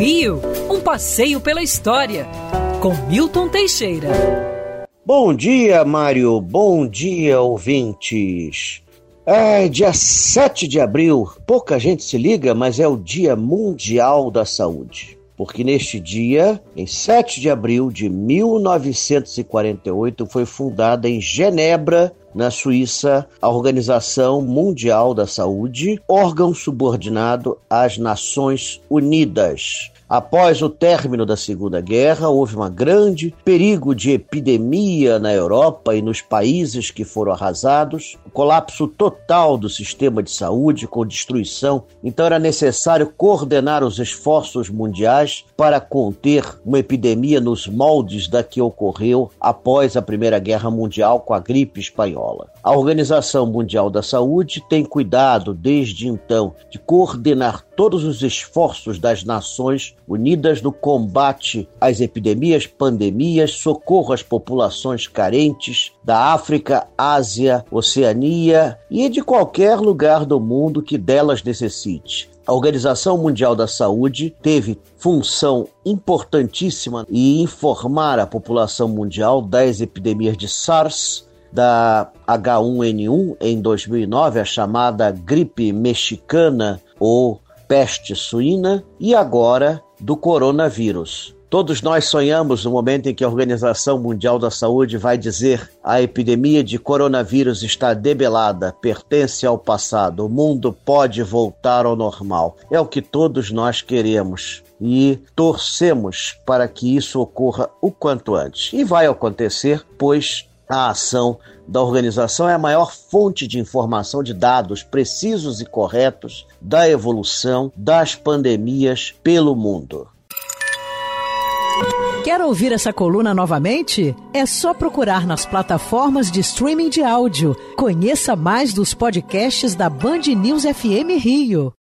Rio, um passeio pela história, com Milton Teixeira. Bom dia, Mário. Bom dia, ouvintes. É dia 7 de abril. Pouca gente se liga, mas é o Dia Mundial da Saúde. Porque neste dia, em 7 de abril de 1948, foi fundada em Genebra na Suíça, a Organização Mundial da Saúde, órgão subordinado às Nações Unidas. Após o término da Segunda Guerra, houve um grande perigo de epidemia na Europa e nos países que foram arrasados, o colapso total do sistema de saúde com destruição. Então era necessário coordenar os esforços mundiais para conter uma epidemia nos moldes da que ocorreu após a Primeira Guerra Mundial com a gripe espanhola. A Organização Mundial da Saúde tem cuidado desde então de coordenar todos os esforços das nações unidas no combate às epidemias, pandemias, socorro às populações carentes da África, Ásia, Oceania e de qualquer lugar do mundo que delas necessite. A Organização Mundial da Saúde teve função importantíssima em informar a população mundial das epidemias de SARS, da H1N1 em 2009, a chamada gripe mexicana ou peste suína e agora do coronavírus. Todos nós sonhamos no momento em que a Organização Mundial da Saúde vai dizer a epidemia de coronavírus está debelada, pertence ao passado, o mundo pode voltar ao normal. É o que todos nós queremos e torcemos para que isso ocorra o quanto antes. E vai acontecer, pois a ação da organização é a maior fonte de informação de dados precisos e corretos da evolução das pandemias pelo mundo. Quer ouvir essa coluna novamente? É só procurar nas plataformas de streaming de áudio. Conheça mais dos podcasts da Band News FM Rio.